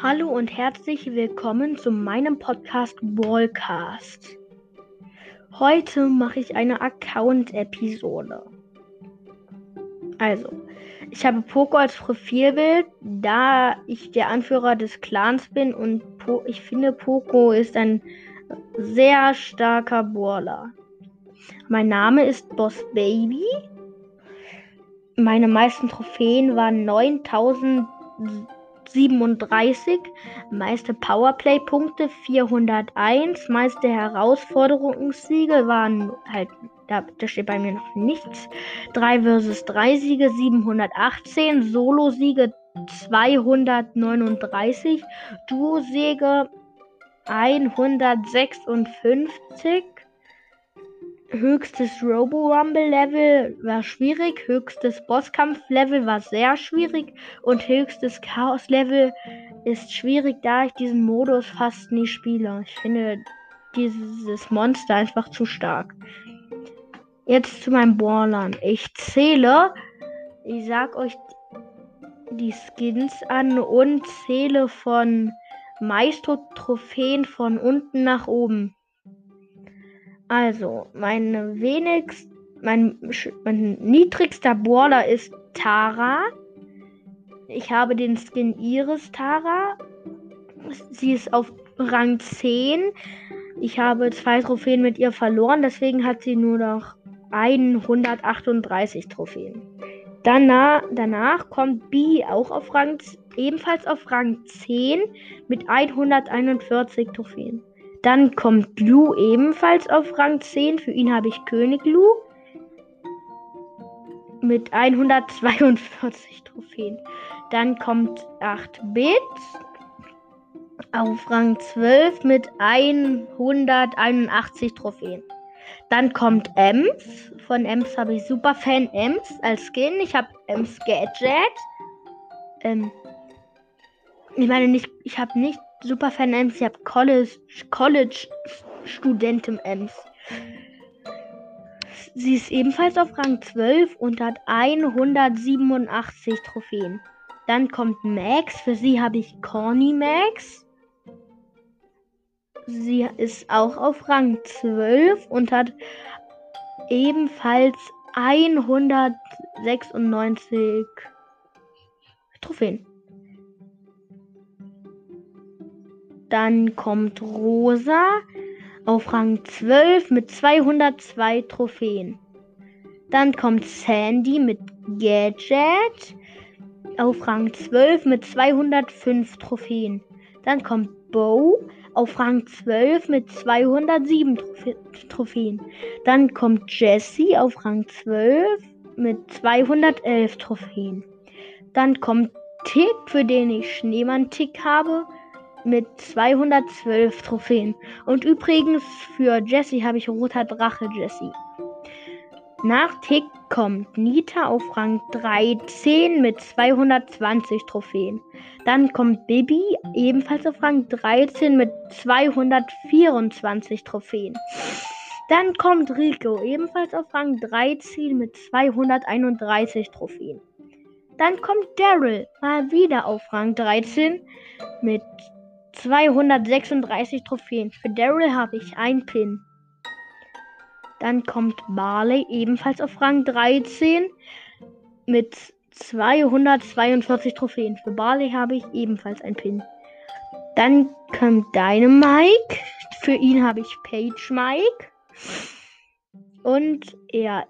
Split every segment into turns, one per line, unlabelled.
Hallo und herzlich willkommen zu meinem Podcast Ballcast. Heute mache ich eine Account-Episode. Also, ich habe Poco als Profilbild, da ich der Anführer des Clans bin und po ich finde, Poco ist ein sehr starker Brawler. Mein Name ist Boss Baby. Meine meisten Trophäen waren 9000. 37, meiste Powerplay-Punkte 401, meiste Herausforderungssiege waren halt, da, da steht bei mir noch nichts. 3 versus 3 Siege 718, Solo-Siege 239, Duo-Siege 156, Höchstes Robo-Rumble-Level war schwierig, höchstes Bosskampf-Level war sehr schwierig und höchstes Chaos-Level ist schwierig, da ich diesen Modus fast nie spiele. Ich finde dieses Monster einfach zu stark. Jetzt zu meinem Brawlern. Ich zähle, ich sag euch die Skins an und zähle von Maestro-Trophäen von unten nach oben. Also, mein wenigst, mein, mein niedrigster Brawler ist Tara. Ich habe den Skin Iris Tara. Sie ist auf Rang 10. Ich habe zwei Trophäen mit ihr verloren, deswegen hat sie nur noch 138 Trophäen. Danach, danach kommt B auch auf Rang, ebenfalls auf Rang 10 mit 141 Trophäen. Dann kommt Lu ebenfalls auf Rang 10. Für ihn habe ich König Lu. Mit 142 Trophäen. Dann kommt 8-Bit auf Rang 12 mit 181 Trophäen. Dann kommt Ems. Von Ems habe ich Superfan Ems als Skin. Ich habe Ems Gadget. Ähm, ich meine nicht, ich habe nicht Superfan Ems, ich habe College, College Studentin Ems. Sie ist ebenfalls auf Rang 12 und hat 187 Trophäen. Dann kommt Max. Für sie habe ich Corny Max. Sie ist auch auf Rang 12 und hat ebenfalls 196 Trophäen. Dann kommt Rosa auf Rang 12 mit 202 Trophäen. Dann kommt Sandy mit Gadget auf Rang 12 mit 205 Trophäen. Dann kommt Bo auf Rang 12 mit 207 Trophäen. Dann kommt Jessie auf Rang 12 mit 211 Trophäen. Dann kommt Tick, für den ich Schneemann-Tick habe, mit 212 Trophäen. Und übrigens für Jesse habe ich roter Drache Jesse. Nach Tick kommt Nita auf Rang 13 mit 220 Trophäen. Dann kommt Bibi ebenfalls auf Rang 13 mit 224 Trophäen. Dann kommt Rico ebenfalls auf Rang 13 mit 231 Trophäen. Dann kommt Daryl mal wieder auf Rang 13 mit 236 Trophäen. Für Daryl habe ich ein Pin. Dann kommt Barley ebenfalls auf Rang 13 mit 242 Trophäen. Für Barley habe ich ebenfalls ein Pin. Dann kommt Dynamike. Für ihn habe ich Page Mike. Und er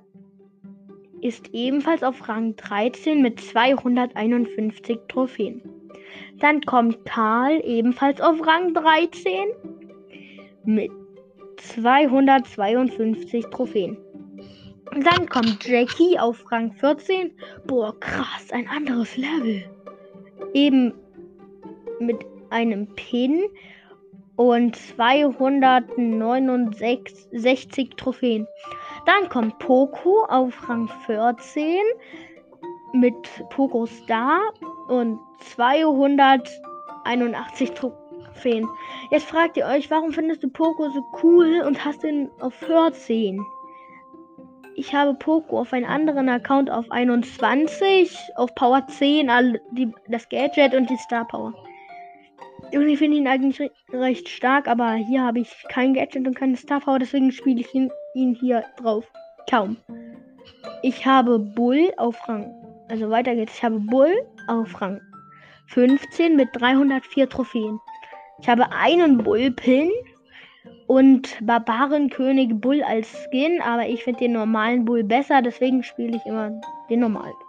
ist ebenfalls auf Rang 13 mit 251 Trophäen. Dann kommt Karl ebenfalls auf Rang 13 mit 252 Trophäen. Dann kommt Jackie auf Rang 14. Boah, krass, ein anderes Level. Eben mit einem Pin und 269 Trophäen. Dann kommt Poco auf Rang 14 mit Poco Star und 281 Trophäen. Jetzt fragt ihr euch, warum findest du Poco so cool und hast ihn auf 14? Ich habe Poco auf einen anderen Account auf 21, auf Power 10, all die, das Gadget und die Star Power. Ich finde ihn eigentlich recht stark, aber hier habe ich kein Gadget und keine Star Power, deswegen spiele ich ihn, ihn hier drauf. Kaum. Ich habe Bull auf Rang. Also weiter geht's. Ich habe Bull auf Rang 15 mit 304 Trophäen. Ich habe einen Bullpin und Barbarenkönig Bull als Skin, aber ich finde den normalen Bull besser, deswegen spiele ich immer den normalen Bull.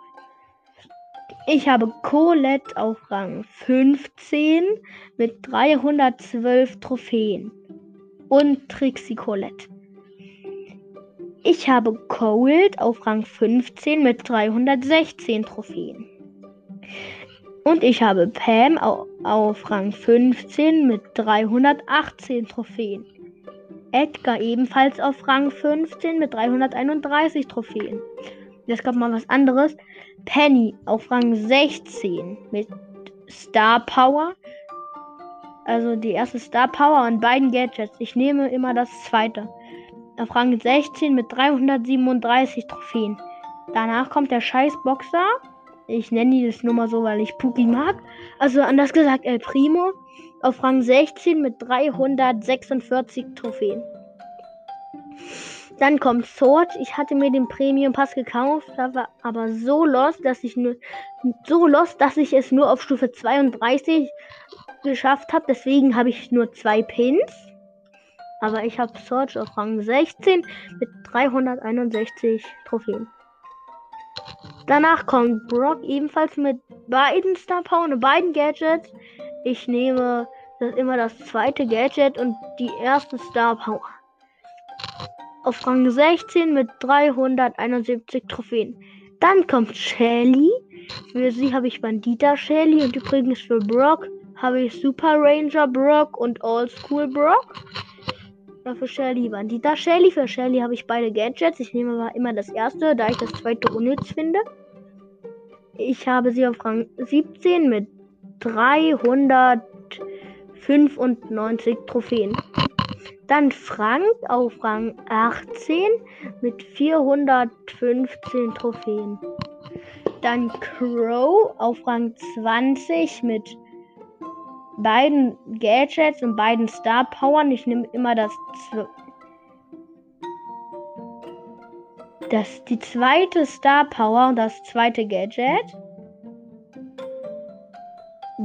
Ich habe Colette auf Rang 15 mit 312 Trophäen und Trixie Colette. Ich habe Cold auf Rang 15 mit 316 Trophäen. Und ich habe Pam auf Rang 15 mit 318 Trophäen. Edgar ebenfalls auf Rang 15 mit 331 Trophäen. Jetzt kommt mal was anderes. Penny auf Rang 16 mit Star Power. Also die erste Star Power und beiden Gadgets. Ich nehme immer das zweite. Auf Rang 16 mit 337 Trophäen. Danach kommt der Scheißboxer. Ich nenne ihn das nur mal so, weil ich Puki mag. Also anders gesagt El Primo. Auf Rang 16 mit 346 Trophäen. Dann kommt Sword. Ich hatte mir den Premium Pass gekauft, war aber so lost, dass ich nur so lost, dass ich es nur auf Stufe 32 geschafft habe. Deswegen habe ich nur zwei Pins. Aber ich habe Sword auf Rang 16 mit 361 Trophäen. Danach kommt Brock ebenfalls mit beiden Star Power und beiden Gadgets. Ich nehme das immer das zweite Gadget und die erste Star Power auf Rang 16 mit 371 Trophäen. Dann kommt Shelly. Für sie habe ich Bandita Shelly und übrigens für Brock habe ich Super Ranger Brock und Old School Brock. Ja, für Shelly Bandita Shelly. Für Shelly habe ich beide Gadgets. Ich nehme aber immer das erste, da ich das zweite unnütz finde. Ich habe sie auf Rang 17 mit 395 Trophäen. Dann Frank auf Rang 18 mit 415 Trophäen. Dann Crow auf Rang 20 mit beiden Gadgets und beiden Star Powern. Ich nehme immer das, das die zweite Star Power und das zweite Gadget.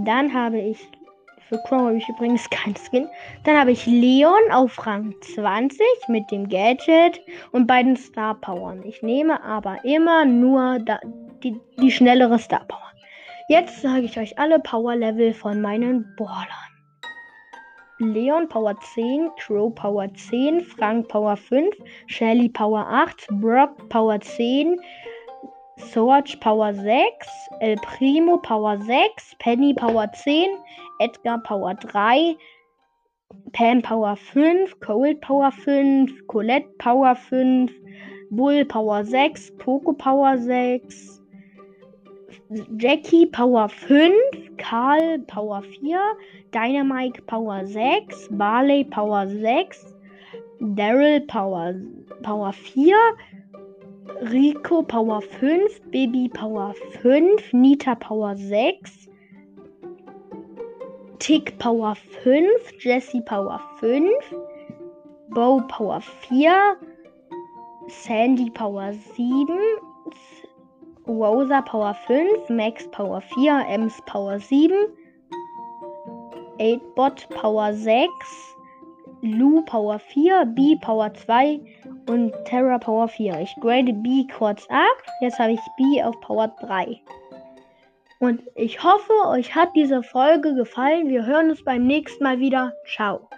Dann habe ich für Chrome habe ich übrigens kein Skin. Dann habe ich Leon auf Rang 20 mit dem Gadget und beiden Star Powern. Ich nehme aber immer nur da, die, die schnellere Star Power. Jetzt sage ich euch alle Power Level von meinen Ballern. Leon Power 10, Crow Power 10, Frank Power 5, Shelly Power 8, Brock Power 10, Sorge Power 6, El Primo Power 6, Penny Power 10, Edgar Power 3, Pam Power 5, Cold Power 5, Colette Power 5, Bull Power 6, Poco Power 6, Jackie Power 5, Karl Power 4, Dynamite Power 6, Barley Power 6, Daryl Power, Power 4, Rico Power 5, Baby Power 5, Nita Power 6, Tick Power 5, Jesse Power 5, Bow Power 4, Sandy Power 7, Rosa Power 5, Max Power 4, Ems Power 7, 8-Bot Power 6, Lu Power 4, B Power 2 und Terra Power 4. Ich grade B kurz ab. Jetzt habe ich B auf Power 3. Und ich hoffe, euch hat diese Folge gefallen. Wir hören uns beim nächsten Mal wieder. Ciao.